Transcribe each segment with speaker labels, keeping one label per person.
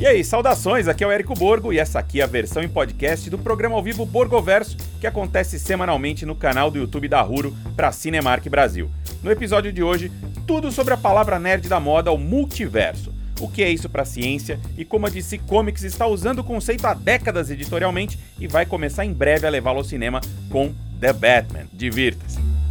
Speaker 1: E aí, saudações, aqui é o Érico Borgo e essa aqui é a versão em podcast do programa ao vivo Borgoverso, que acontece semanalmente no canal do YouTube da Ruro para Cinemark Brasil. No episódio de hoje, tudo sobre a palavra nerd da moda, o multiverso. O que é isso para a ciência e como a DC Comics está usando o conceito há décadas editorialmente e vai começar em breve a levá-lo ao cinema com The Batman. Divirta-se!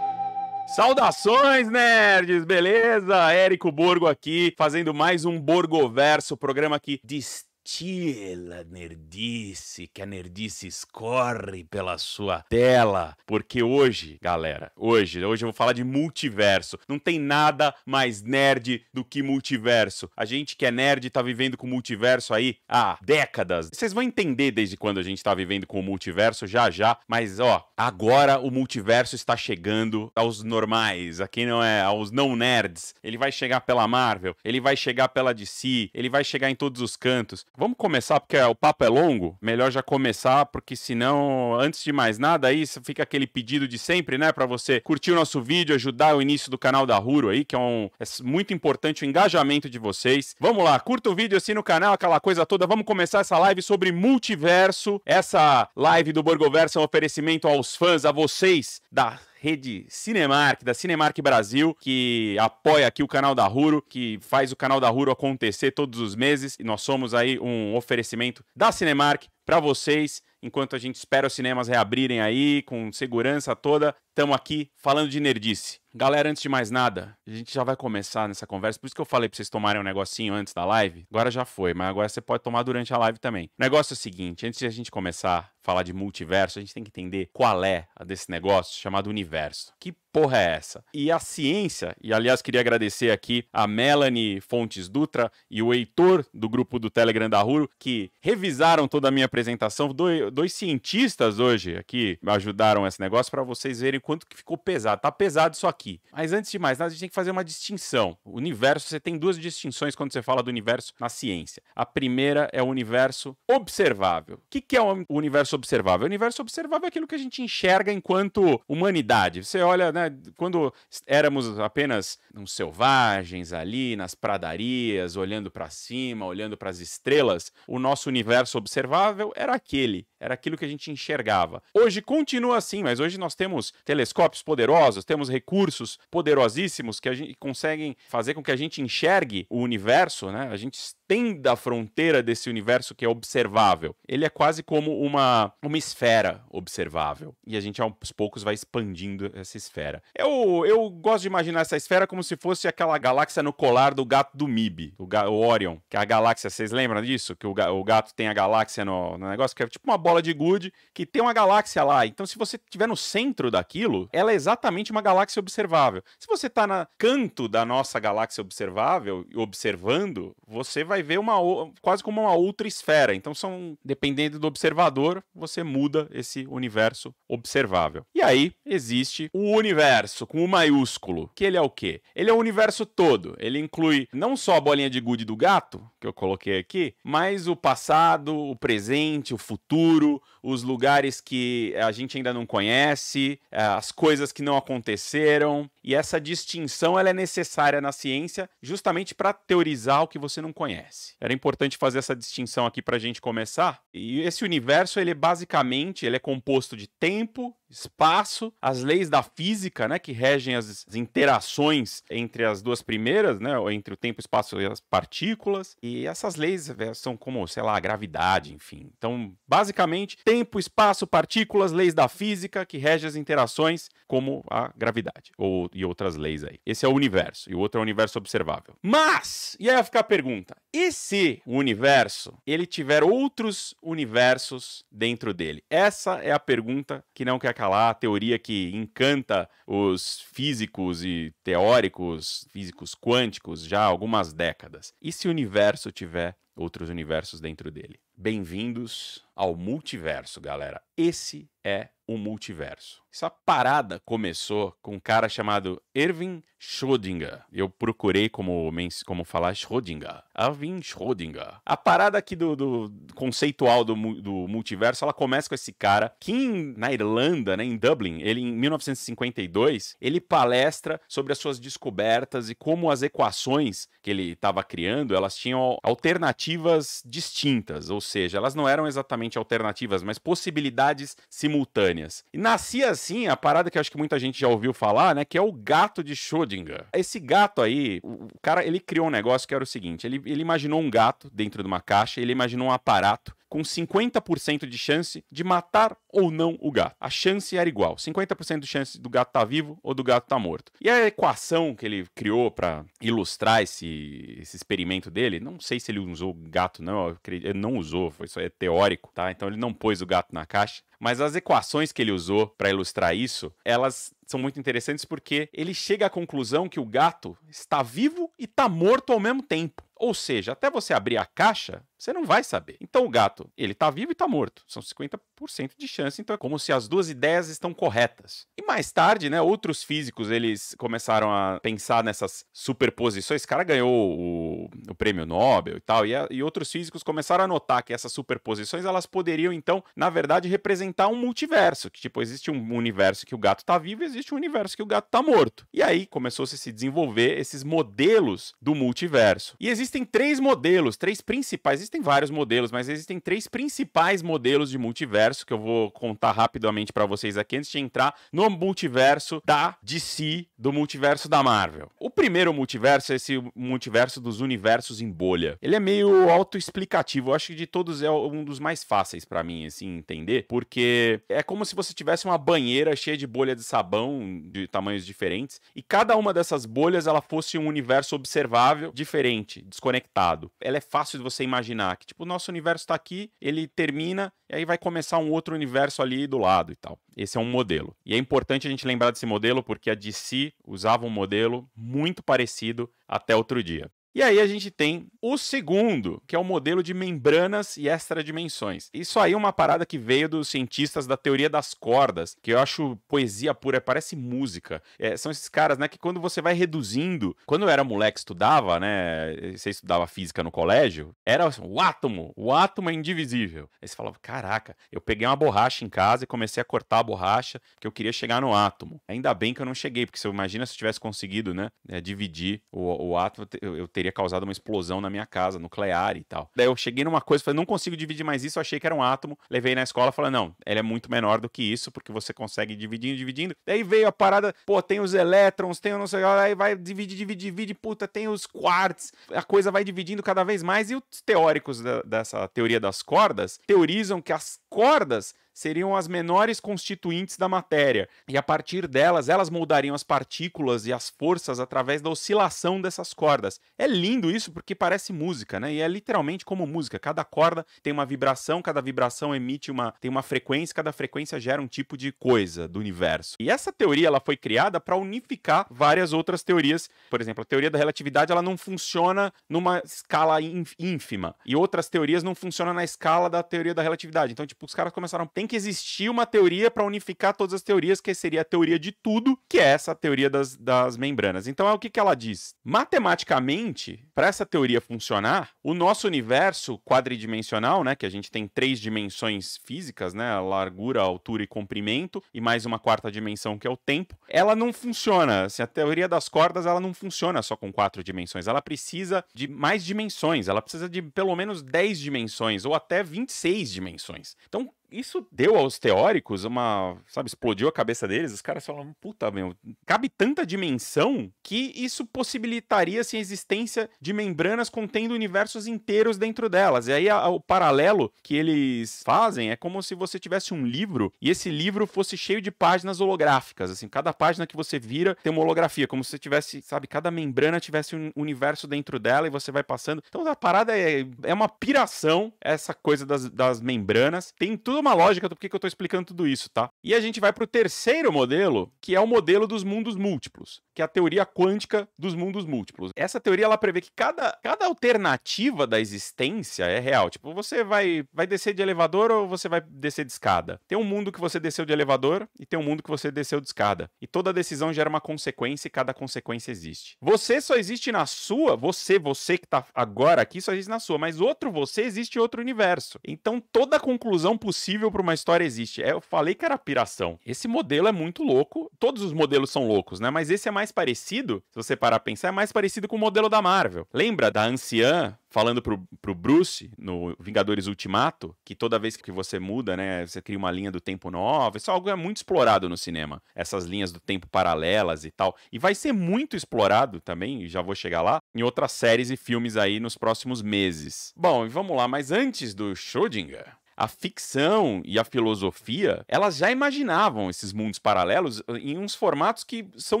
Speaker 1: Saudações, nerds! Beleza? Érico Borgo aqui, fazendo mais um Borgoverso, programa que distrai destila nerdice, que a nerdice escorre pela sua tela. Porque hoje, galera, hoje, hoje eu vou falar de multiverso. Não tem nada mais nerd do que multiverso. A gente que é nerd tá vivendo com multiverso aí há décadas. Vocês vão entender desde quando a gente tá vivendo com o multiverso já já, mas ó, agora o multiverso está chegando aos normais, a quem não é, aos não nerds. Ele vai chegar pela Marvel, ele vai chegar pela DC, ele vai chegar em todos os cantos. Vamos começar, porque o papo é longo. Melhor já começar, porque senão, antes de mais nada, aí fica aquele pedido de sempre, né? Para você curtir o nosso vídeo, ajudar o início do canal da Ruro aí, que é, um, é muito importante o engajamento de vocês. Vamos lá, curta o vídeo assim no canal, aquela coisa toda. Vamos começar essa live sobre multiverso. Essa live do Borgoverso é um oferecimento aos fãs, a vocês da rede Cinemark, da Cinemark Brasil, que apoia aqui o canal da Ruro, que faz o canal da Ruro acontecer todos os meses. E nós somos aí um oferecimento da Cinemark para vocês. Enquanto a gente espera os cinemas reabrirem aí, com segurança toda, estamos aqui falando de nerdice. Galera, antes de mais nada, a gente já vai começar nessa conversa. Por isso que eu falei pra vocês tomarem um negocinho antes da live. Agora já foi, mas agora você pode tomar durante a live também. O negócio é o seguinte: antes de a gente começar a falar de multiverso, a gente tem que entender qual é a desse negócio chamado universo. Que porra é essa? E a ciência, e aliás queria agradecer aqui a Melanie Fontes Dutra e o Heitor do grupo do Telegram da Ruro, que revisaram toda a minha apresentação. Dois, dois cientistas hoje aqui ajudaram esse negócio para vocês verem quanto que ficou pesado. Tá pesado isso aqui. Mas antes de mais nada, a gente tem que fazer uma distinção. O universo, você tem duas distinções quando você fala do universo na ciência. A primeira é o universo observável. O que, é o universo observável? O universo observável é aquilo que a gente enxerga enquanto humanidade. Você olha, né, quando éramos apenas uns selvagens ali nas pradarias, olhando para cima, olhando para as estrelas, o nosso universo observável era aquele, era aquilo que a gente enxergava. Hoje continua assim, mas hoje nós temos telescópios poderosos, temos recursos poderosíssimos que a gente conseguem fazer com que a gente enxergue o universo, né? A gente estenda a fronteira desse universo que é observável. Ele é quase como uma, uma esfera observável. E a gente aos poucos vai expandindo essa esfera. Eu, eu gosto de imaginar essa esfera como se fosse aquela galáxia no colar do gato do Mib, o, o Orion, que é a galáxia, vocês lembram disso? Que o, o gato tem a galáxia no, no negócio, que é tipo uma bola de gude que tem uma galáxia lá. Então, se você estiver no centro daquilo, ela é exatamente uma galáxia observável. Se você está no canto da nossa galáxia observável, observando, você vai ver uma quase como uma outra esfera. Então são dependendo do observador, você muda esse universo observável. E aí existe o universo com o maiúsculo, que ele é o quê? Ele é o universo todo. Ele inclui não só a bolinha de gude do gato, que eu coloquei aqui, mas o passado, o presente, o futuro, os lugares que a gente ainda não conhece, eh, as coisas que não aconteceram. E essa distinção ela é necessária na ciência justamente para teorizar o que você não conhece. Era importante fazer essa distinção aqui para a gente começar. E esse universo ele é basicamente ele é composto de tempo, espaço, as leis da física, né, que regem as interações entre as duas primeiras, né, entre o tempo, espaço e as partículas. E essas leis eh, são como, sei lá, a gravidade, enfim. Então, basicamente, tempo, espaço, partículas, leis da física que regem as interações, como a gravidade ou e outras leis aí. Esse é o universo e o outro é o universo observável. Mas, e aí fica a pergunta: e se o universo ele tiver outros universos dentro dele? Essa é a pergunta que não quer calar, a teoria que encanta os físicos e teóricos, físicos quânticos já há algumas décadas. E se o universo tiver outros universos dentro dele? Bem-vindos ao multiverso, galera. Esse é o multiverso. Essa parada começou com um cara chamado Erwin Schrödinger. Eu procurei como, como falar Schrödinger. Erwin Schrödinger. A parada aqui do, do conceitual do, do, multiverso, ela começa com esse cara que em, na Irlanda, né, em Dublin, ele em 1952, ele palestra sobre as suas descobertas e como as equações que ele estava criando, elas tinham alternativas distintas, ou seja, elas não eram exatamente alternativas, mas possibilidades simultâneas. E nascia assim a parada que acho que muita gente já ouviu falar, né, que é o gato de Schrödinger. Esse gato aí, o cara, ele criou um negócio que era o seguinte, ele, ele imaginou um gato dentro de uma caixa, ele imaginou um aparato com 50% de chance de matar ou não o gato. A chance era igual, 50% de chance do gato estar tá vivo ou do gato estar tá morto. E a equação que ele criou para ilustrar esse, esse experimento dele, não sei se ele usou gato não, ele não usou, foi só é teórico, tá? Então ele não pôs o gato na caixa, mas as equações que ele usou para ilustrar isso, elas são muito interessantes porque ele chega à conclusão que o gato está vivo e está morto ao mesmo tempo. Ou seja, até você abrir a caixa, você não vai saber. Então o gato, ele está vivo e está morto. São 50% de chance, então é como se as duas ideias estão corretas. E mais tarde, né, outros físicos, eles começaram a pensar nessas superposições. Esse cara ganhou o, o prêmio Nobel e tal, e, a, e outros físicos começaram a notar que essas superposições, elas poderiam então, na verdade, representar um multiverso, que tipo existe um universo que o gato está vivo e existe um universo que o gato está morto. E aí começou -se a se desenvolver esses modelos do multiverso. E existem três modelos, três principais. Existem vários modelos, mas existem três principais modelos de multiverso que eu vou contar rapidamente para vocês aqui antes de entrar no multiverso da DC, do multiverso da Marvel. O primeiro multiverso é esse multiverso dos universos em bolha. Ele é meio autoexplicativo. Eu acho que de todos é um dos mais fáceis para mim assim entender, porque é como se você tivesse uma banheira cheia de bolha de sabão de tamanhos diferentes e cada uma dessas bolhas ela fosse um universo observável diferente, desconectado. Ela é fácil de você imaginar que tipo o nosso universo está aqui, ele termina e aí vai começar um outro universo ali do lado e tal. Esse é um modelo. E é importante a gente lembrar desse modelo porque a DC usava um modelo muito parecido até outro dia. E aí a gente tem o segundo, que é o modelo de membranas e extradimensões. Isso aí é uma parada que veio dos cientistas da teoria das cordas, que eu acho poesia pura, parece música. É, são esses caras, né, que quando você vai reduzindo, quando eu era moleque estudava, né, você estudava física no colégio, era assim, o átomo, o átomo é indivisível. Aí você falava, caraca, eu peguei uma borracha em casa e comecei a cortar a borracha, porque eu queria chegar no átomo. Ainda bem que eu não cheguei, porque se imagina se eu tivesse conseguido, né, é, dividir o, o átomo, eu, eu teria teria causado uma explosão na minha casa, nuclear e tal. Daí eu cheguei numa coisa, falei, não consigo dividir mais isso, achei que era um átomo, levei na escola, falei, não, ele é muito menor do que isso, porque você consegue dividindo, dividindo. Daí veio a parada, pô, tem os elétrons, tem o não sei, aí vai dividir, dividir, divide, puta, tem os quarks, a coisa vai dividindo cada vez mais, e os teóricos da, dessa teoria das cordas teorizam que as cordas seriam as menores constituintes da matéria, e a partir delas, elas moldariam as partículas e as forças através da oscilação dessas cordas. É lindo isso porque parece música, né? E é literalmente como música. Cada corda tem uma vibração, cada vibração emite uma tem uma frequência, cada frequência gera um tipo de coisa do universo. E essa teoria ela foi criada para unificar várias outras teorias. Por exemplo, a teoria da relatividade ela não funciona numa escala ínfima e outras teorias não funcionam na escala da teoria da relatividade. Então, tipo, os caras começaram tem que existir uma teoria para unificar todas as teorias, que seria a teoria de tudo, que é essa teoria das, das membranas. Então é o que, que ela diz. Matematicamente, para essa teoria funcionar, o nosso universo quadridimensional, né, que a gente tem três dimensões físicas, né, largura, altura e comprimento, e mais uma quarta dimensão que é o tempo, ela não funciona. Assim, a teoria das cordas ela não funciona só com quatro dimensões. Ela precisa de mais dimensões. Ela precisa de pelo menos 10 dimensões ou até 26 dimensões. Então, isso deu aos teóricos uma, sabe, explodiu a cabeça deles. Os caras falam, puta, meu, cabe tanta dimensão que isso possibilitaria assim, a existência de membranas contendo universos inteiros dentro delas. E aí a, o paralelo que eles fazem é como se você tivesse um livro e esse livro fosse cheio de páginas holográficas. Assim, cada página que você vira tem uma holografia, como se você tivesse, sabe, cada membrana tivesse um universo dentro dela e você vai passando. Então a parada é, é uma piração, essa coisa das, das membranas. Tem tudo uma lógica do porquê que eu tô explicando tudo isso, tá? E a gente vai pro terceiro modelo, que é o modelo dos mundos múltiplos, que é a teoria quântica dos mundos múltiplos. Essa teoria ela prevê que cada, cada alternativa da existência é real. Tipo, você vai, vai descer de elevador ou você vai descer de escada? Tem um mundo que você desceu de elevador e tem um mundo que você desceu de escada. E toda decisão gera uma consequência e cada consequência existe. Você só existe na sua, você, você que tá agora aqui só existe na sua, mas outro você existe em outro universo. Então toda conclusão possível para uma história existe. É, eu falei que era piração. Esse modelo é muito louco. Todos os modelos são loucos, né? Mas esse é mais parecido, se você parar a pensar, é mais parecido com o modelo da Marvel. Lembra da anciã falando pro, pro Bruce no Vingadores Ultimato, que toda vez que você muda, né, você cria uma linha do tempo nova. Isso é algo é muito explorado no cinema. Essas linhas do tempo paralelas e tal. E vai ser muito explorado também, já vou chegar lá, em outras séries e filmes aí nos próximos meses. Bom, e vamos lá, mas antes do Schrödinger, a ficção e a filosofia, elas já imaginavam esses mundos paralelos eh, em uns formatos que são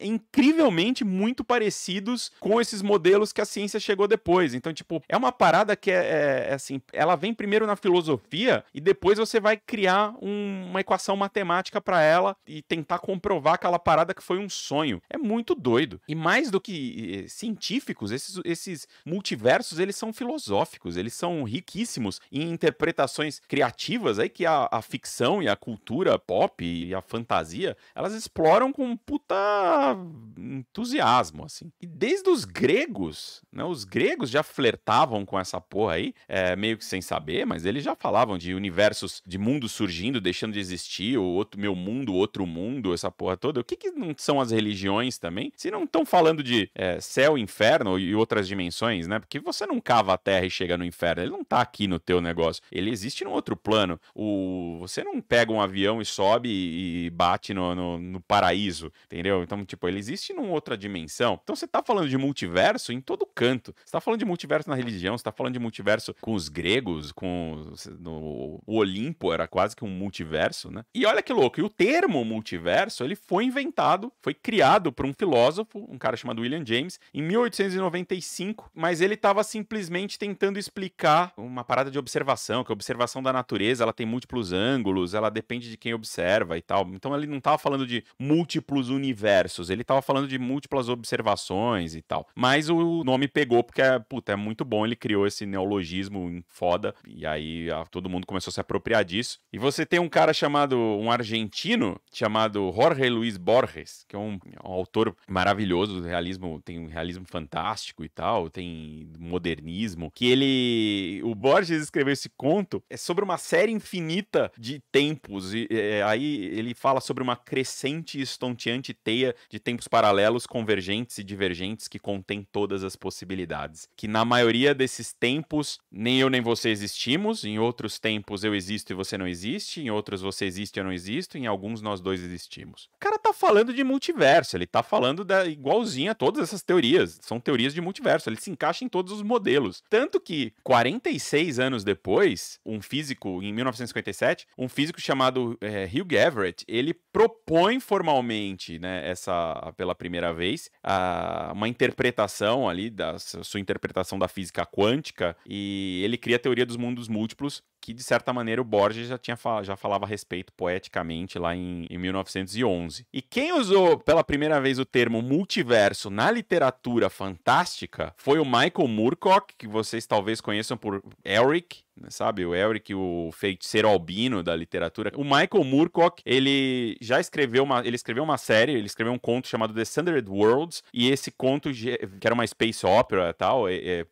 Speaker 1: incrivelmente muito parecidos com esses modelos que a ciência chegou depois. Então, tipo, é uma parada que é, é, é assim, ela vem primeiro na filosofia e depois você vai criar um, uma equação matemática para ela e tentar comprovar aquela parada que foi um sonho. É muito doido. E mais do que eh, científicos, esses, esses multiversos, eles são filosóficos, eles são riquíssimos em interpretações criativas aí que a, a, ficção e a cultura pop e a fantasia, elas exploram com um puta entusiasmo, assim. E desde os gregos, né, os gregos já flertavam com essa porra aí, é, meio que sem saber, mas eles já falavam de universos, de mundos surgindo, deixando de existir, o outro meu mundo, outro mundo, essa porra toda. O que que não são as religiões também? Se não estão falando de é, céu, inferno e outras dimensões, né? Porque você não cava a terra e chega no inferno, ele não tá aqui no teu negócio. Ele existe num outro plano. O, você não pega um avião e sobe e bate no, no, no paraíso, entendeu? Então, tipo, ele existe numa outra dimensão. Então, você tá falando de multiverso em todo canto. Você tá falando de multiverso na religião, você tá falando de multiverso com os gregos, com no, o Olimpo era quase que um multiverso, né? E olha que louco, e o termo multiverso, ele foi inventado, foi criado por um filósofo, um cara chamado William James, em 1895, mas ele estava simplesmente tentando explicar uma parada de observação, que observação da natureza, ela tem múltiplos ângulos, ela depende de quem observa e tal. Então ele não estava falando de múltiplos universos, ele estava falando de múltiplas observações e tal. Mas o nome pegou porque é, puta, é muito bom, ele criou esse neologismo foda e aí a, todo mundo começou a se apropriar disso. E você tem um cara chamado, um argentino, chamado Jorge Luiz Borges, que é um, um autor maravilhoso do realismo, tem um realismo fantástico e tal, tem modernismo, que ele, o Borges escreveu esse conto, é sobre uma série infinita de tempos. E é, aí ele fala sobre uma crescente e estonteante teia de tempos paralelos, convergentes e divergentes que contém todas as possibilidades. Que na maioria desses tempos, nem eu nem você existimos, em outros tempos eu existo e você não existe, em outros você existe e eu não existo, em alguns nós dois existimos. Cara tá falando de multiverso, ele tá falando da igualzinha a todas essas teorias. São teorias de multiverso, ele se encaixa em todos os modelos. Tanto que 46 anos depois, um físico, em 1957, um físico chamado é, Hugh Everett, ele propõe formalmente, né, essa, pela primeira vez, a, uma interpretação ali, da sua interpretação da física quântica, e ele cria a teoria dos mundos múltiplos, que de certa maneira o Borges já tinha já falava a respeito poeticamente lá em, em 1911. E quem usou pela primeira vez o termo multiverso na literatura fantástica foi o Michael Moorcock, que vocês talvez conheçam por Eric, sabe? O Eric, o feiticeiro albino da literatura. O Michael Moorcock, ele já escreveu uma, ele escreveu uma série, ele escreveu um conto chamado The Sundered Worlds, e esse conto, que era uma space opera e tal, é, é,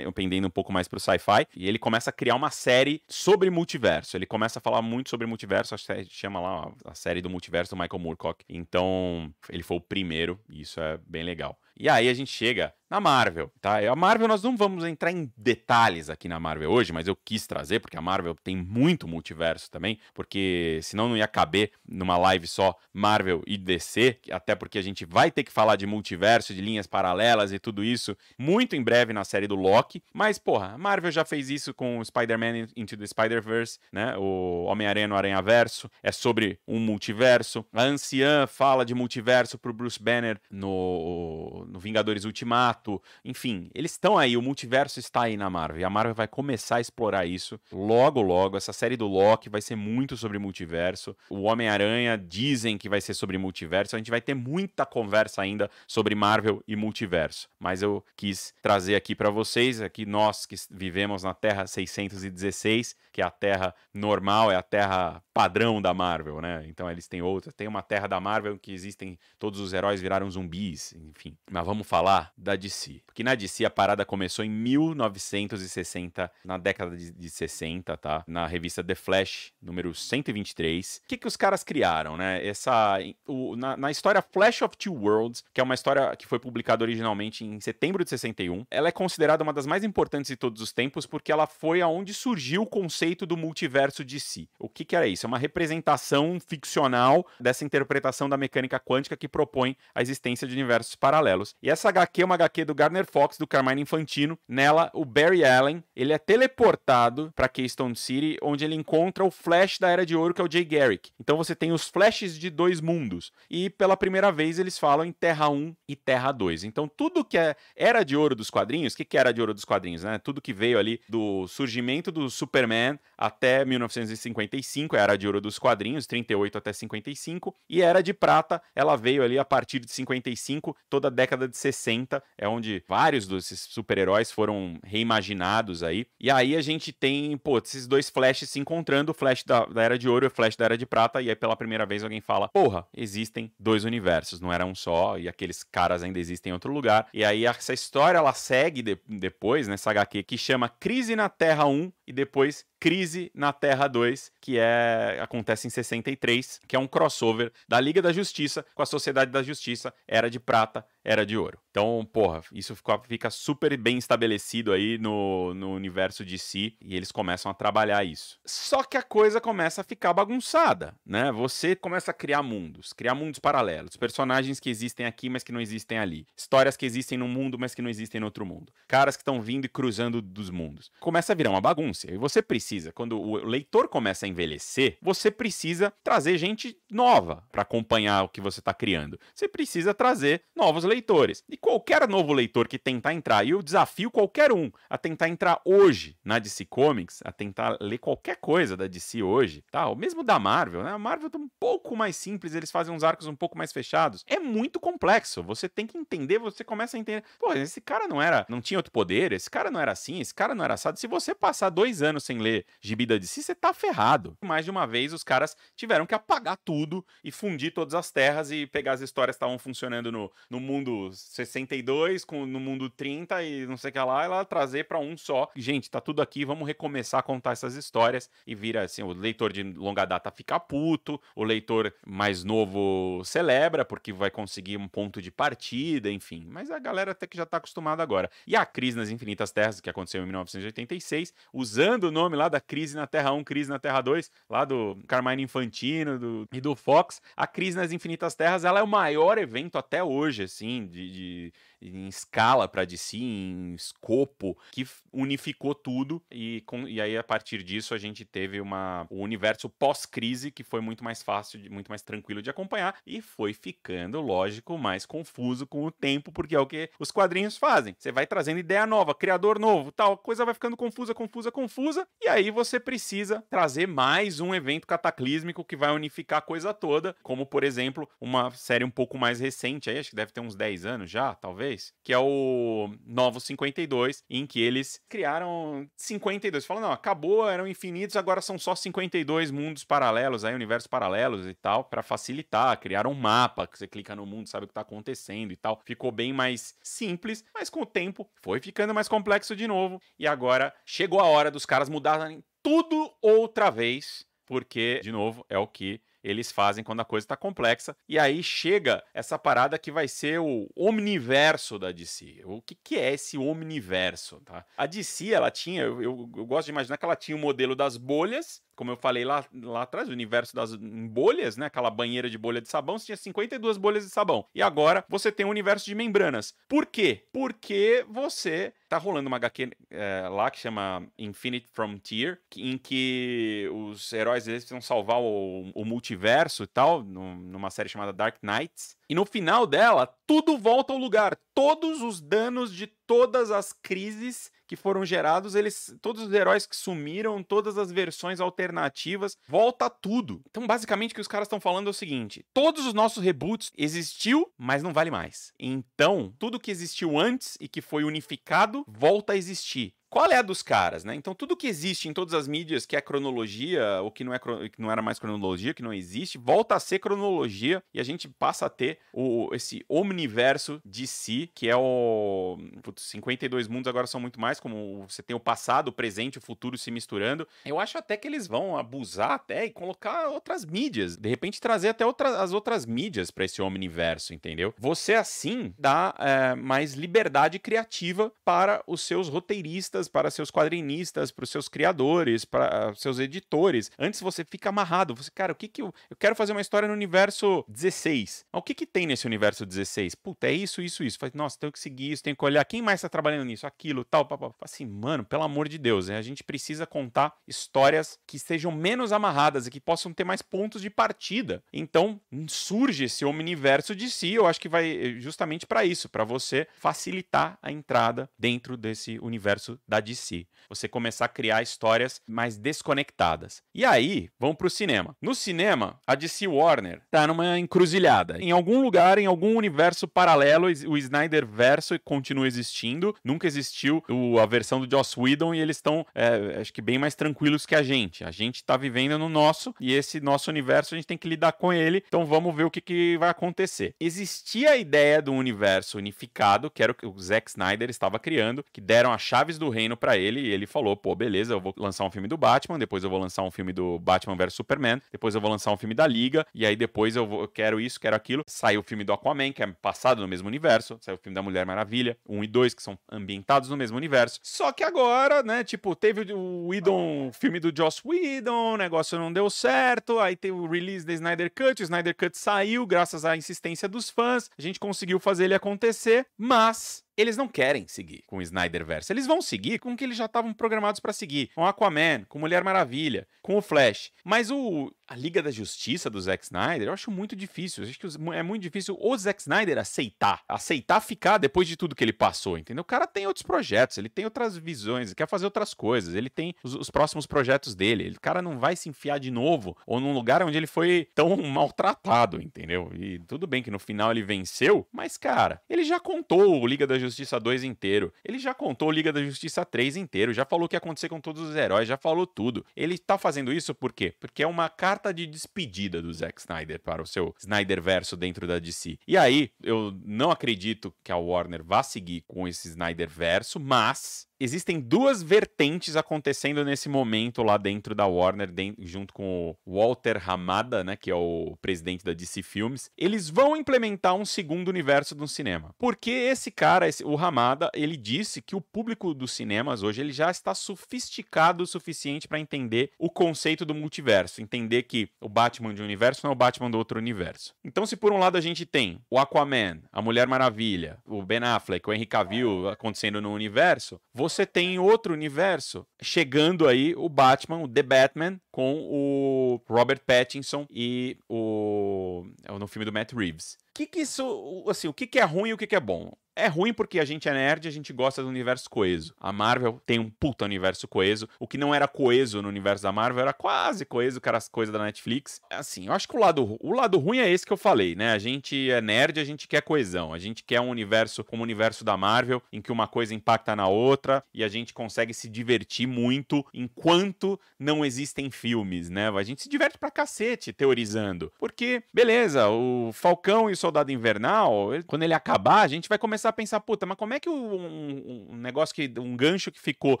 Speaker 1: pendendo um pouco mais pro sci-fi, e ele começa a criar uma série sobre multiverso. Ele começa a falar muito sobre multiverso, acho que chama lá a série do multiverso do Michael Moorcock. Então, ele foi o primeiro, e isso é bem legal. E aí a gente chega na Marvel, tá? A Marvel nós não vamos entrar em detalhes aqui na Marvel hoje, mas eu quis trazer porque a Marvel tem muito multiverso também, porque senão não ia caber numa live só Marvel e DC, até porque a gente vai ter que falar de multiverso, de linhas paralelas e tudo isso muito em breve na série do Loki, mas porra, a Marvel já fez isso com o Spider-Man Into the Spider-Verse, né? O Homem-Aranha no Aranha-Verso, é sobre um multiverso. A Anciã fala de multiverso pro Bruce Banner no no Vingadores Ultimato Enfim, eles estão aí, o multiverso está aí na Marvel. E a Marvel vai começar a explorar isso logo, logo. Essa série do Loki vai ser muito sobre multiverso. O Homem-Aranha dizem que vai ser sobre multiverso. A gente vai ter muita conversa ainda sobre Marvel e multiverso. Mas eu quis trazer aqui para vocês, aqui nós que vivemos na Terra 616, que é a Terra normal, é a Terra padrão da Marvel, né? Então eles têm outra. Tem uma Terra da Marvel que existem, todos os heróis viraram zumbis, enfim. Mas vamos falar da DC. Porque na DC a parada começou em 1960, na década de, de 60, tá? Na revista The Flash, número 123. O que, que os caras criaram, né? Essa. O, na, na história Flash of Two Worlds, que é uma história que foi publicada originalmente em setembro de 61, ela é considerada uma das mais importantes de todos os tempos porque ela foi aonde surgiu o conceito do multiverso DC. O que, que era isso? É uma representação ficcional dessa interpretação da mecânica quântica que propõe a existência de universos paralelos. E essa HQ é uma HQ do Gardner Fox, do Carmine Infantino. Nela, o Barry Allen, ele é teleportado para Keystone City, onde ele encontra o Flash da Era de Ouro, que é o Jay Garrick. Então você tem os Flashes de dois mundos. E pela primeira vez eles falam em Terra 1 e Terra 2. Então tudo que é Era de Ouro dos quadrinhos, o que, que é Era de Ouro dos quadrinhos, né? Tudo que veio ali do surgimento do Superman até 1955, é Era de Ouro dos quadrinhos, 38 até 55, e Era de Prata, ela veio ali a partir de 55, toda a década de 60, é onde vários desses super-heróis foram reimaginados aí. E aí a gente tem, pô, esses dois Flashes se encontrando, o Flash da, da Era de Ouro e o Flash da Era de Prata, e aí pela primeira vez alguém fala, porra, existem dois universos, não era um só, e aqueles caras ainda existem em outro lugar. E aí essa história, ela segue de, depois, nessa HQ, que chama Crise na Terra 1, e depois Crise na Terra 2, que é acontece em 63, que é um crossover da Liga da Justiça com a Sociedade da Justiça, Era de Prata, Era de Ouro. Então, porra, isso fica, fica super bem estabelecido aí no, no universo de si e eles começam a trabalhar isso. Só que a coisa começa a ficar bagunçada, né? Você começa a criar mundos, criar mundos paralelos, personagens que existem aqui, mas que não existem ali, histórias que existem num mundo, mas que não existem no outro mundo, caras que estão vindo e cruzando dos mundos. Começa a virar uma bagunça e você precisa, quando o leitor começa a envelhecer, você precisa trazer gente nova para acompanhar o que você está criando. Você precisa trazer novos leitores. E qualquer novo leitor que tentar entrar, e eu desafio qualquer um a tentar entrar hoje na DC Comics, a tentar ler qualquer coisa da DC hoje, tá? O mesmo da Marvel, né? A Marvel tá um pouco mais simples, eles fazem uns arcos um pouco mais fechados. É muito complexo. Você tem que entender, você começa a entender. Pô, esse cara não era, não tinha outro poder, esse cara não era assim, esse cara não era assado. Se você passar dois anos sem ler gibi da DC, você tá ferrado. Mais de uma vez, os caras tiveram que apagar tudo e fundir todas as terras e pegar as histórias que estavam funcionando no, no mundo 62, com, no mundo 30 e não sei o que lá, ela trazer para um só. Gente, tá tudo aqui, vamos recomeçar a contar essas histórias e vira assim, o leitor de longa data fica puto, o leitor mais novo celebra porque vai conseguir um ponto de partida, enfim. Mas a galera até que já tá acostumada agora. E a crise nas infinitas terras que aconteceu em 1986, usando o nome lá da crise na Terra 1, crise na Terra 2, lá do Carmine Infantino do, e do Fox, a crise nas infinitas terras, ela é o maior evento até hoje, assim, de, de em escala para DC, em escopo, que unificou tudo e, com, e aí a partir disso a gente teve uma, o universo pós-crise que foi muito mais fácil, muito mais tranquilo de acompanhar e foi ficando, lógico, mais confuso com o tempo, porque é o que os quadrinhos fazem. Você vai trazendo ideia nova, criador novo, tal, coisa vai ficando confusa, confusa, confusa, e aí você precisa trazer mais um evento cataclísmico que vai unificar a coisa toda, como por exemplo, uma série um pouco mais recente, aí acho que deve ter uns 10 anos já, talvez que é o Novo 52, em que eles criaram 52. Falam, não, acabou, eram infinitos, agora são só 52 mundos paralelos, aí universos paralelos e tal, para facilitar. Criaram um mapa que você clica no mundo, sabe o que tá acontecendo e tal. Ficou bem mais simples, mas com o tempo foi ficando mais complexo de novo. E agora chegou a hora dos caras mudarem tudo outra vez, porque, de novo, é o que eles fazem quando a coisa está complexa. E aí chega essa parada que vai ser o omniverso da DC. O que, que é esse omniverso? Tá? A DC, ela tinha, eu, eu, eu gosto de imaginar que ela tinha o modelo das bolhas, como eu falei lá, lá atrás, o universo das bolhas, né? Aquela banheira de bolha de sabão, você tinha 52 bolhas de sabão. E agora você tem um universo de membranas. Por quê? Porque você tá rolando uma HQ é, lá que chama Infinite Frontier, em que os heróis eles precisam salvar o, o multiverso e tal, numa série chamada Dark Knights. E no final dela, tudo volta ao lugar. Todos os danos de todas as crises que foram gerados, eles, todos os heróis que sumiram, todas as versões alternativas, volta tudo. Então, basicamente, o que os caras estão falando é o seguinte: todos os nossos reboots existiu, mas não vale mais. Então, tudo que existiu antes e que foi unificado volta a existir qual é a dos caras, né? Então, tudo que existe em todas as mídias, que é cronologia, ou que não, é, que não era mais cronologia, que não existe, volta a ser cronologia e a gente passa a ter o, esse omniverso de si, que é o. Putz, 52 mundos agora são muito mais, como você tem o passado, o presente o futuro se misturando. Eu acho até que eles vão abusar até e colocar outras mídias. De repente, trazer até outra, as outras mídias para esse omniverso, entendeu? Você, assim, dá é, mais liberdade criativa para os seus roteiristas para seus quadrinistas, para os seus criadores, para seus editores. Antes você fica amarrado. Você, cara, o que que eu, eu quero fazer uma história no universo 16. O que que tem nesse universo 16? Puta, é isso, isso, isso. Faz, nossa, tenho que seguir isso, tenho que olhar quem mais está trabalhando nisso, aquilo, tal, papá. Assim, mano, pelo amor de Deus, né? a gente precisa contar histórias que estejam menos amarradas e que possam ter mais pontos de partida. Então, surge esse universo de si, eu acho que vai eh, justamente para isso, para você facilitar a entrada dentro desse universo da DC. Você começar a criar histórias mais desconectadas. E aí, vamos pro cinema. No cinema, a DC Warner tá numa encruzilhada. Em algum lugar, em algum universo paralelo, o Snyder verso continua existindo. Nunca existiu a versão do Joss Whedon e eles estão, é, acho que bem mais tranquilos que a gente. A gente tá vivendo no nosso e esse nosso universo a gente tem que lidar com ele. Então vamos ver o que, que vai acontecer. Existia a ideia do universo unificado, que era o que o Zack Snyder estava criando, que deram as chaves do reino para ele e ele falou: pô, beleza, eu vou lançar um filme do Batman, depois eu vou lançar um filme do Batman vs Superman, depois eu vou lançar um filme da Liga, e aí depois eu, vou, eu quero isso, quero aquilo. Saiu o filme do Aquaman, que é passado no mesmo universo, saiu o filme da Mulher Maravilha, 1 e 2, que são ambientados no mesmo universo. Só que agora, né, tipo, teve o Whedon, filme do Joss Whedon, o negócio não deu certo, aí teve o release da Snyder Cut, o Snyder Cut saiu graças à insistência dos fãs, a gente conseguiu fazer ele acontecer, mas eles não querem seguir com o Snyderverse. Eles vão seguir com o que eles já estavam programados para seguir, com Aquaman, com Mulher Maravilha, com o Flash. Mas o a Liga da Justiça do Zack Snyder, eu acho muito difícil. Eu acho que é muito difícil o Zack Snyder aceitar, aceitar ficar depois de tudo que ele passou, entendeu? O cara tem outros projetos, ele tem outras visões, ele quer fazer outras coisas, ele tem os, os próximos projetos dele. O cara não vai se enfiar de novo ou num lugar onde ele foi tão maltratado, entendeu? E tudo bem que no final ele venceu, mas cara, ele já contou o Liga da Justiça 2 inteiro. Ele já contou o Liga da Justiça 3 inteiro, já falou o que ia acontecer com todos os heróis, já falou tudo. Ele tá fazendo isso por quê? Porque é uma carta de despedida do Zack Snyder para o seu Snyder verso dentro da DC. E aí, eu não acredito que a Warner vá seguir com esse Snyder verso, mas existem duas vertentes acontecendo nesse momento lá dentro da Warner, dentro, junto com o Walter Hamada, né, que é o presidente da DC Films. Eles vão implementar um segundo universo do cinema. Porque esse cara, esse, o Hamada, ele disse que o público dos cinemas hoje ele já está sofisticado o suficiente para entender o conceito do multiverso, entender que o Batman de um universo não é o Batman do outro universo. Então, se por um lado a gente tem o Aquaman, a Mulher Maravilha, o Ben Affleck, o Henry Cavill acontecendo no universo, você você tem outro universo chegando aí o Batman, o The Batman, com o Robert Pattinson e o é no filme do Matt Reeves. O que, que isso, assim, o que, que é ruim e o que, que é bom? É ruim porque a gente é nerd, a gente gosta do universo coeso. A Marvel tem um puta universo coeso. O que não era coeso no universo da Marvel era quase coeso, era as coisas da Netflix. Assim, eu acho que o lado, o lado ruim é esse que eu falei, né? A gente é nerd, a gente quer coesão. A gente quer um universo como o universo da Marvel, em que uma coisa impacta na outra e a gente consegue se divertir muito enquanto não existem filmes, né? A gente se diverte pra cacete teorizando. Porque, beleza, o Falcão e o Soldado Invernal, quando ele acabar, a gente vai começar começar a pensar, puta, mas como é que um, um negócio que. um gancho que ficou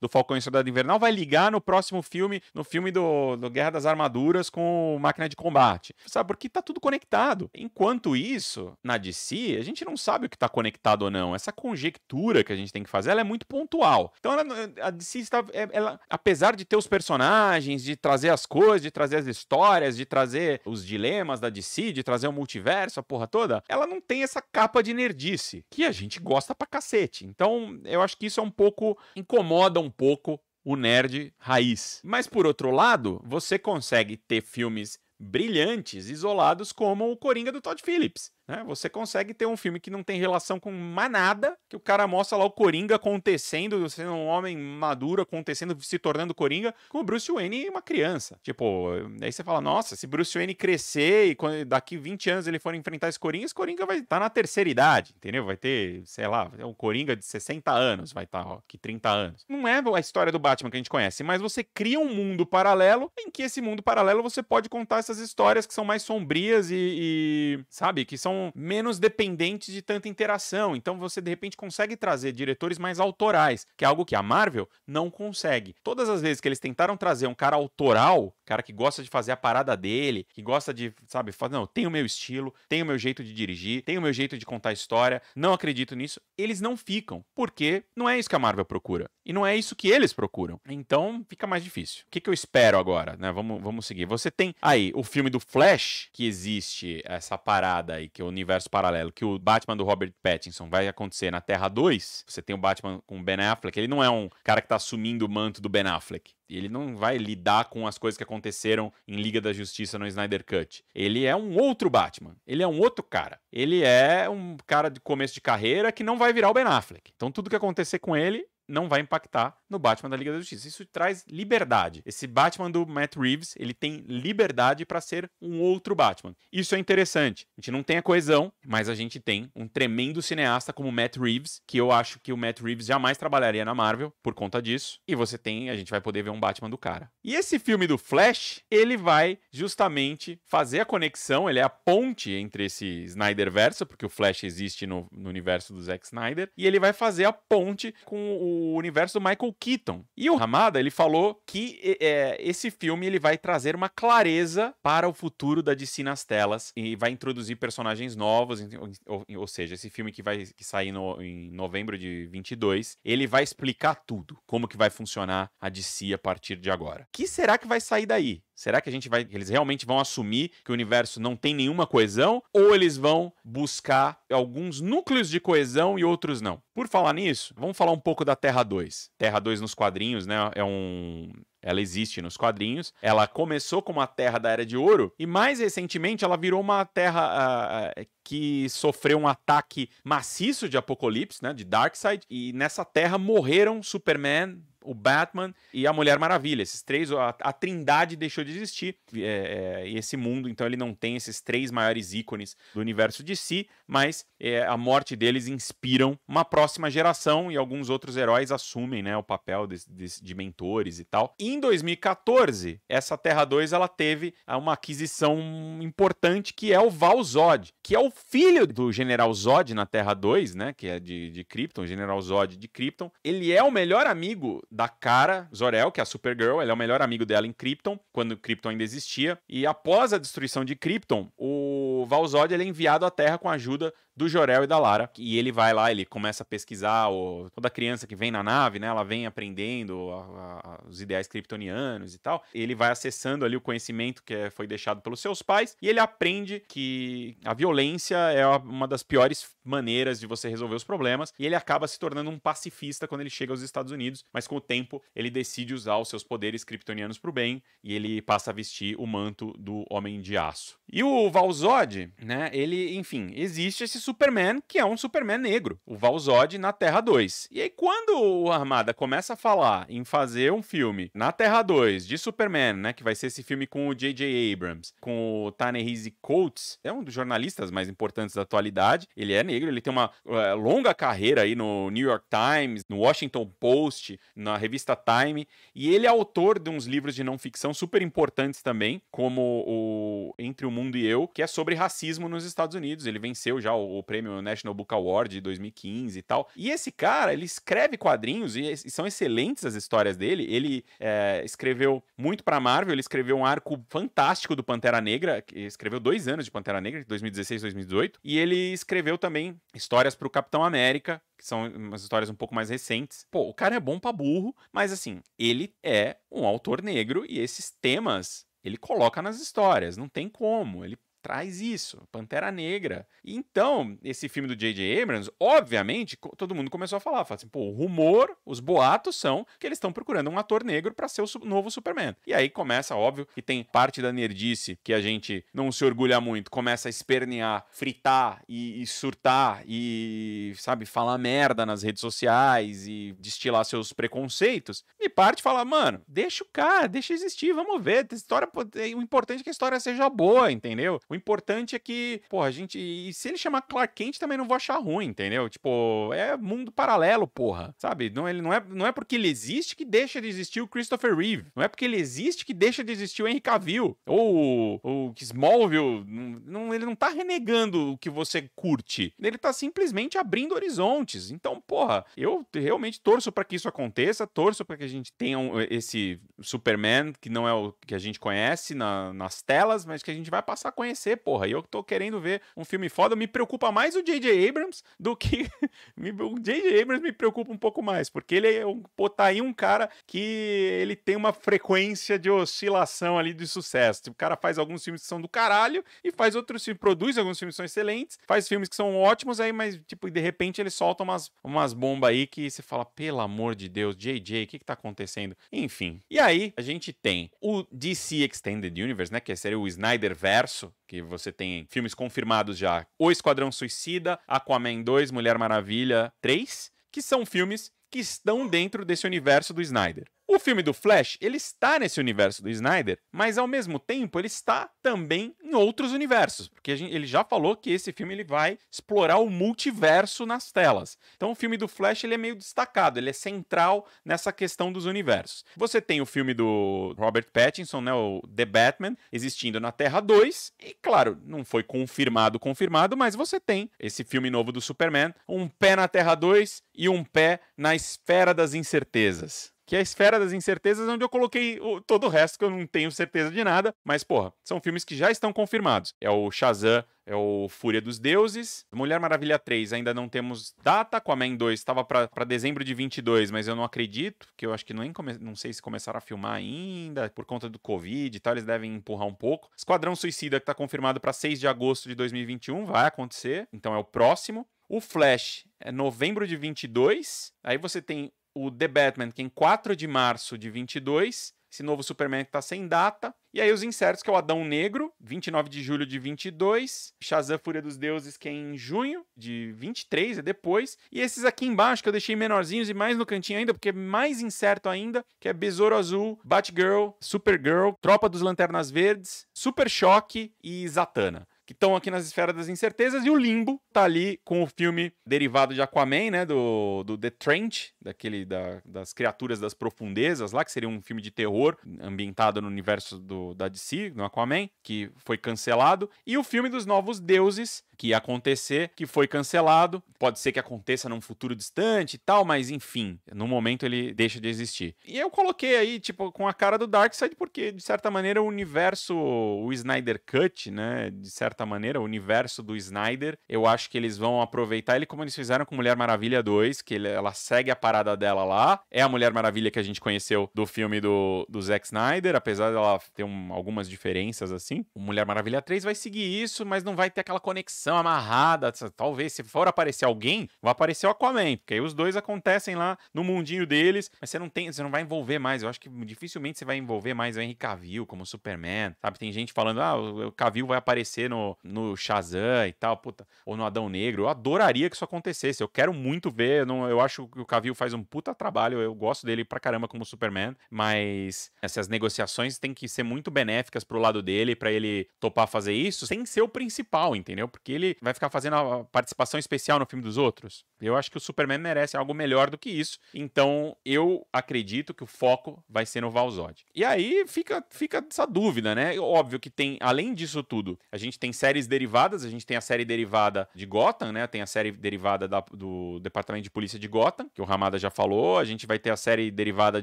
Speaker 1: do Falcão e Soldado Invernal vai ligar no próximo filme, no filme do, do Guerra das Armaduras com Máquina de Combate? Sabe? Porque tá tudo conectado. Enquanto isso, na DC, a gente não sabe o que tá conectado ou não. Essa conjectura que a gente tem que fazer, ela é muito pontual. Então, ela, a DC está. É, ela, apesar de ter os personagens, de trazer as coisas, de trazer as histórias, de trazer os dilemas da DC, de trazer o multiverso, a porra toda, ela não tem essa capa de nerdice que a gente gente gosta pra cacete. Então, eu acho que isso é um pouco. incomoda um pouco o nerd raiz. Mas por outro lado, você consegue ter filmes brilhantes, isolados, como o Coringa do Todd Phillips. Né? Você consegue ter um filme que não tem relação com mais nada, que o cara mostra lá o Coringa acontecendo, sendo um homem maduro, acontecendo, se tornando Coringa, com o Bruce Wayne e uma criança. Tipo, aí você fala, nossa, se Bruce Wayne crescer e quando, daqui 20 anos ele for enfrentar esse Coringa, esse Coringa vai estar tá na terceira idade, entendeu? Vai ter, sei lá, um Coringa de 60 anos, vai estar tá, aqui 30 anos. Não é a história do Batman que a gente conhece, mas você cria um mundo paralelo em que esse mundo paralelo você pode contar essas histórias que são mais sombrias e, e sabe, que são menos dependentes de tanta interação. Então você de repente consegue trazer diretores mais autorais, que é algo que a Marvel não consegue. Todas as vezes que eles tentaram trazer um cara autoral, cara que gosta de fazer a parada dele, que gosta de, sabe, não, tem o meu estilo, tem o meu jeito de dirigir, tem o meu jeito de contar história, não acredito nisso, eles não ficam, porque não é isso que a Marvel procura. E não é isso que eles procuram. Então fica mais difícil. O que, que eu espero agora, né? Vamos, vamos seguir. Você tem aí o filme do Flash, que existe essa parada aí, que é o universo paralelo, que o Batman do Robert Pattinson vai acontecer na Terra 2. Você tem o Batman com o Ben Affleck. Ele não é um cara que tá assumindo o manto do Ben Affleck. Ele não vai lidar com as coisas que aconteceram em Liga da Justiça no Snyder Cut. Ele é um outro Batman. Ele é um outro cara. Ele é um cara de começo de carreira que não vai virar o Ben Affleck. Então tudo que acontecer com ele não vai impactar no Batman da Liga da Justiça. Isso traz liberdade. Esse Batman do Matt Reeves, ele tem liberdade para ser um outro Batman. Isso é interessante. A gente não tem a coesão, mas a gente tem um tremendo cineasta como Matt Reeves, que eu acho que o Matt Reeves jamais trabalharia na Marvel por conta disso. E você tem, a gente vai poder ver um Batman do cara. E esse filme do Flash, ele vai justamente fazer a conexão, ele é a ponte entre esse Snyder verso, porque o Flash existe no, no universo do Zack Snyder, e ele vai fazer a ponte com o universo do Michael Keaton. E o Hamada, ele falou que é, esse filme ele vai trazer uma clareza para o futuro da DC nas telas e vai introduzir personagens novos, ou, ou seja, esse filme que vai que sair no, em novembro de 22, ele vai explicar tudo, como que vai funcionar a DC a partir de agora. O que será que vai sair daí? Será que a gente vai. Eles realmente vão assumir que o universo não tem nenhuma coesão? Ou eles vão buscar alguns núcleos de coesão e outros não? Por falar nisso, vamos falar um pouco da Terra 2. Terra 2 nos quadrinhos, né? É um. Ela existe nos quadrinhos. Ela começou como a Terra da Era de Ouro e mais recentemente ela virou uma Terra uh, que sofreu um ataque maciço de Apocalipse, né, de Darkseid. E nessa Terra morreram Superman, o Batman e a Mulher Maravilha. Esses três, a, a Trindade deixou de existir. É, é, esse mundo, então, ele não tem esses três maiores ícones do universo de si, mas é, a morte deles inspiram uma próxima geração e alguns outros heróis assumem né, o papel de, de, de mentores e tal. E em 2014, essa Terra 2 ela teve uma aquisição importante que é o Val Zod, que é o filho do General Zod na Terra 2, né, que é de, de Krypton, General Zod de Krypton. Ele é o melhor amigo da cara Zor-El, que é a Supergirl, ele é o melhor amigo dela em Krypton, quando Krypton ainda existia. E após a destruição de Krypton, o Valzod é enviado à Terra com a ajuda do Jorel e da Lara. E ele vai lá, ele começa a pesquisar o, toda criança que vem na nave, né? Ela vem aprendendo a, a, os ideais kryptonianos e tal. Ele vai acessando ali o conhecimento que é, foi deixado pelos seus pais e ele aprende que a violência é uma das piores maneiras de você resolver os problemas. E ele acaba se tornando um pacifista quando ele chega aos Estados Unidos, mas com o tempo ele decide usar os seus poderes kryptonianos para o bem e ele passa a vestir o manto do Homem de Aço. E o Valzod, né? Ele, enfim, existe esse Superman, que é um Superman negro, o Valzod na Terra 2. E aí, quando o Armada começa a falar em fazer um filme na Terra 2 de Superman, né? Que vai ser esse filme com o J.J. Abrams, com o Ta-Nehisi Coates, é um dos jornalistas mais importantes da atualidade. Ele é negro, ele tem uma uh, longa carreira aí no New York Times, no Washington Post, na revista Time, e ele é autor de uns livros de não ficção super importantes também, como o Entre o Mundo e Eu, que é sobre racismo nos Estados Unidos. Ele venceu já o o prêmio National Book Award de 2015 e tal. E esse cara, ele escreve quadrinhos e, e são excelentes as histórias dele. Ele é, escreveu muito pra Marvel, ele escreveu um arco fantástico do Pantera Negra, escreveu dois anos de Pantera Negra, 2016 e 2018. E ele escreveu também histórias pro Capitão América, que são umas histórias um pouco mais recentes. Pô, o cara é bom pra burro, mas assim, ele é um autor negro e esses temas ele coloca nas histórias, não tem como. Ele traz isso, Pantera Negra. Então, esse filme do J.J. Abrams, obviamente, todo mundo começou a falar, fala assim, pô, o rumor, os boatos são que eles estão procurando um ator negro para ser o novo Superman. E aí começa, óbvio, que tem parte da nerdice que a gente não se orgulha muito, começa a espernear, fritar e, e surtar e, sabe, falar merda nas redes sociais e destilar seus preconceitos. E parte fala, mano, deixa o cara, deixa existir, vamos ver. História, o importante é que a história seja boa, entendeu? O importante é que, pô, a gente. E se ele chamar Clark Kent, também não vou achar ruim, entendeu? Tipo, é mundo paralelo, porra. Sabe? Não, ele não, é, não é porque ele existe que deixa de existir o Christopher Reeve. Não é porque ele existe que deixa de existir o Henry Cavill. Ou o Smallville. Não, ele não tá renegando o que você curte. Ele tá simplesmente abrindo horizontes. Então, porra, eu realmente torço para que isso aconteça, torço para que a gente tenha um, esse Superman que não é o que a gente conhece na, nas telas, mas que a gente vai passar a conhecer, porra. E eu tô querendo ver um filme foda. Me preocupa mais o J.J. Abrams do que. o J.J. Abrams me preocupa um pouco mais, porque ele é um, pô, tá aí um cara que ele tem uma frequência de oscilação ali de sucesso. Tipo, o cara faz alguns filmes que são do caralho e faz outros filmes, produz alguns filmes que são excelentes, faz filmes que são ótimos, aí, mas, tipo, de repente ele solta umas, umas bombas aí que você fala, pelo amor de Deus, JJ, o que que tá acontecendo? Enfim. E aí, a gente tem o DC Extended Universe, né, que seria o Snyder Verso, que você tem filmes confirmados já: O Esquadrão Suicida, Aquaman 2, Mulher Maravilha 3, que são filmes que estão dentro desse universo do Snyder. O filme do Flash, ele está nesse universo do Snyder, mas ao mesmo tempo ele está também em outros universos, porque gente, ele já falou que esse filme ele vai explorar o multiverso nas telas. Então o filme do Flash ele é meio destacado, ele é central nessa questão dos universos. Você tem o filme do Robert Pattinson, né, o The Batman, existindo na Terra 2, e claro, não foi confirmado, confirmado, mas você tem esse filme novo do Superman, um pé na Terra 2 e um pé na esfera das incertezas que é a esfera das incertezas, onde eu coloquei o, todo o resto que eu não tenho certeza de nada. Mas, porra, são filmes que já estão confirmados. É o Shazam, é o Fúria dos Deuses. Mulher Maravilha 3 ainda não temos data. Aquaman 2 estava para dezembro de 22, mas eu não acredito, que eu acho que come... não sei se começaram a filmar ainda por conta do Covid e tal, eles devem empurrar um pouco. Esquadrão Suicida que está confirmado para 6 de agosto de 2021, vai acontecer, então é o próximo. O Flash é novembro de 22. Aí você tem o The Batman, que é em 4 de março de 22, esse novo Superman que tá sem data. E aí os incertos, que é o Adão Negro, 29 de julho de 22, Shazam Fúria dos Deuses, que é em junho de 23, é depois. E esses aqui embaixo, que eu deixei menorzinhos e mais no cantinho ainda, porque é mais incerto ainda, que é Besouro Azul, Batgirl, Supergirl, Tropa dos Lanternas Verdes, Super Choque e Zatanna que estão aqui nas esferas das incertezas, e o Limbo tá ali com o filme derivado de Aquaman, né, do, do The Trench, daquele da, das criaturas das profundezas lá, que seria um filme de terror ambientado no universo do, da DC, no Aquaman, que foi cancelado, e o filme dos Novos Deuses, que ia acontecer, que foi cancelado. Pode ser que aconteça num futuro distante e tal, mas enfim, no momento ele deixa de existir. E eu coloquei aí, tipo, com a cara do Darkseid, porque de certa maneira o universo, o Snyder Cut, né, de certa maneira, o universo do Snyder, eu acho que eles vão aproveitar ele como eles fizeram com Mulher Maravilha 2, que ele, ela segue a parada dela lá. É a Mulher Maravilha que a gente conheceu do filme do, do Zack Snyder, apesar dela ter um, algumas diferenças assim. O Mulher Maravilha 3 vai seguir isso, mas não vai ter aquela conexão conexão amarrada. Talvez, se for aparecer alguém, vai aparecer o Aquaman, porque aí os dois acontecem lá no mundinho deles, mas você não tem, você não vai envolver mais. Eu acho que dificilmente você vai envolver mais o Henry Cavill como Superman, sabe? Tem gente falando, ah, o Cavill vai aparecer no, no Shazam e tal, puta, ou no Adão Negro. Eu adoraria que isso acontecesse. Eu quero muito ver, eu, não, eu acho que o Cavill faz um puta trabalho, eu gosto dele pra caramba como Superman, mas essas negociações têm que ser muito benéficas pro lado dele, para ele topar fazer isso, sem ser o principal, entendeu? Porque ele vai ficar fazendo a participação especial no filme dos outros. Eu acho que o Superman merece algo melhor do que isso. Então, eu acredito que o foco vai ser no Valzod. E aí fica, fica essa dúvida, né? Óbvio que tem, além disso tudo, a gente tem séries derivadas, a gente tem a série derivada de Gotham, né? Tem a série derivada da, do Departamento de Polícia de Gotham, que o Ramada já falou. A gente vai ter a série derivada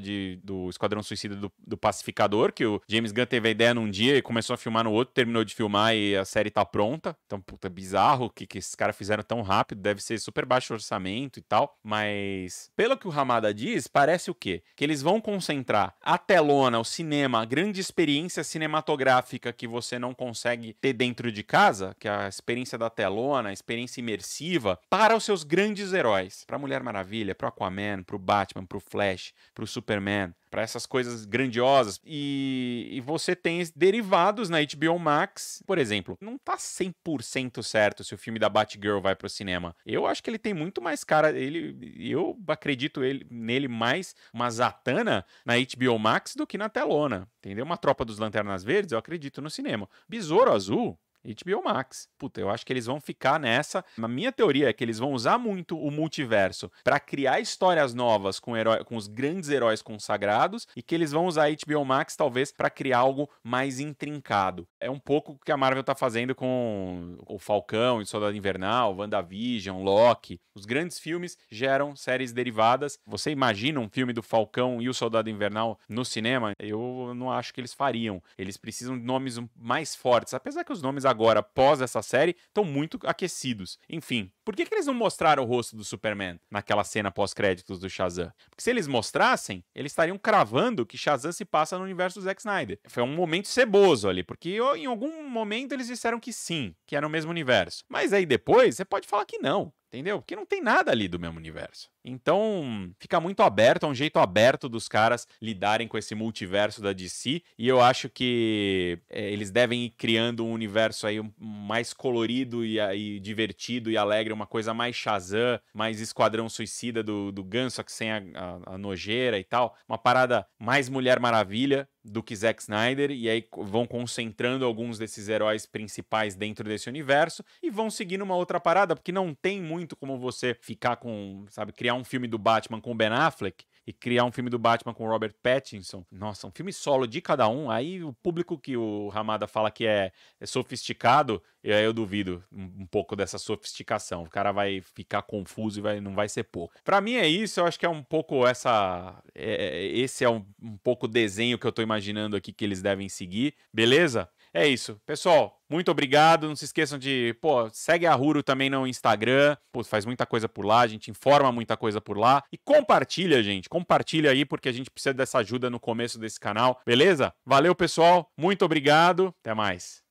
Speaker 1: de, do Esquadrão Suicida do, do Pacificador, que o James Gunn teve a ideia num dia e começou a filmar no outro, terminou de filmar e a série tá pronta. Então, puta, bizarro que, que esses caras fizeram tão rápido, deve ser super baixo orçamento e tal, mas pelo que o Ramada diz, parece o quê? Que eles vão concentrar a telona, o cinema, a grande experiência cinematográfica que você não consegue ter dentro de de casa, que é a experiência da telona, a experiência imersiva, para os seus grandes heróis. Para Mulher Maravilha, para Aquaman, para o Batman, para o Flash, para o Superman, para essas coisas grandiosas. E, e, você tem derivados na HBO Max. Por exemplo, não tá 100% certo se o filme da Batgirl vai pro cinema. Eu acho que ele tem muito mais cara. Ele, eu acredito ele, nele mais uma Zatanna na HBO Max do que na telona. Entendeu? Uma tropa dos Lanternas Verdes, eu acredito no cinema. Besouro Azul, HBO Max. Puta, eu acho que eles vão ficar nessa. A minha teoria é que eles vão usar muito o multiverso para criar histórias novas com, herói, com os grandes heróis consagrados e que eles vão usar a HBO Max talvez para criar algo mais intrincado. É um pouco o que a Marvel tá fazendo com o Falcão e Soldado Invernal, WandaVision, Loki. Os grandes filmes geram séries derivadas. Você imagina um filme do Falcão e o Soldado Invernal no cinema? Eu não acho que eles fariam. Eles precisam de nomes mais fortes, apesar que os nomes agora, após essa série, estão muito aquecidos. Enfim, por que, que eles não mostraram o rosto do Superman naquela cena pós-créditos do Shazam? Porque se eles mostrassem, eles estariam cravando que Shazam se passa no universo do Zack Snyder. Foi um momento ceboso ali, porque em algum momento eles disseram que sim, que era no mesmo universo. Mas aí depois você pode falar que não entendeu? Porque não tem nada ali do mesmo universo. Então, fica muito aberto, é um jeito aberto dos caras lidarem com esse multiverso da DC, e eu acho que é, eles devem ir criando um universo aí mais colorido e, e, divertido e alegre, uma coisa mais Shazam, mais Esquadrão Suicida do, do Ganso, que sem a, a, a nojeira e tal, uma parada mais Mulher Maravilha, do que Zack Snyder, e aí vão concentrando alguns desses heróis principais dentro desse universo e vão seguindo uma outra parada, porque não tem muito como você ficar com, sabe, criar um filme do Batman com Ben Affleck e criar um filme do Batman com Robert Pattinson. Nossa, um filme solo de cada um. Aí o público que o Ramada fala que é, é sofisticado, eu, eu duvido um, um, pouco dessa sofisticação. O cara vai ficar confuso e vai, não vai ser pouco. Para mim é isso, eu acho que é um pouco essa. É, é, esse é um, um pouco o desenho que eu tô imaginando aqui que eles devem seguir, beleza? É isso. Pessoal, muito obrigado. Não se esqueçam de, pô, segue a Ruro também no Instagram. Pô, faz muita coisa por lá, a gente informa muita coisa por lá. E compartilha, gente. Compartilha aí, porque a gente precisa dessa ajuda no começo desse canal, beleza? Valeu, pessoal. Muito obrigado. Até mais.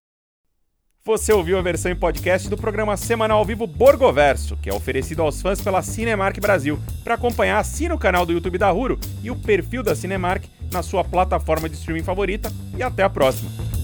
Speaker 1: Você ouviu a versão em podcast do programa semanal ao vivo Borgoverso, que é oferecido aos fãs pela Cinemark Brasil. Para acompanhar, assina o canal do YouTube da Ruro e o perfil da Cinemark na sua plataforma de streaming favorita. E até a próxima.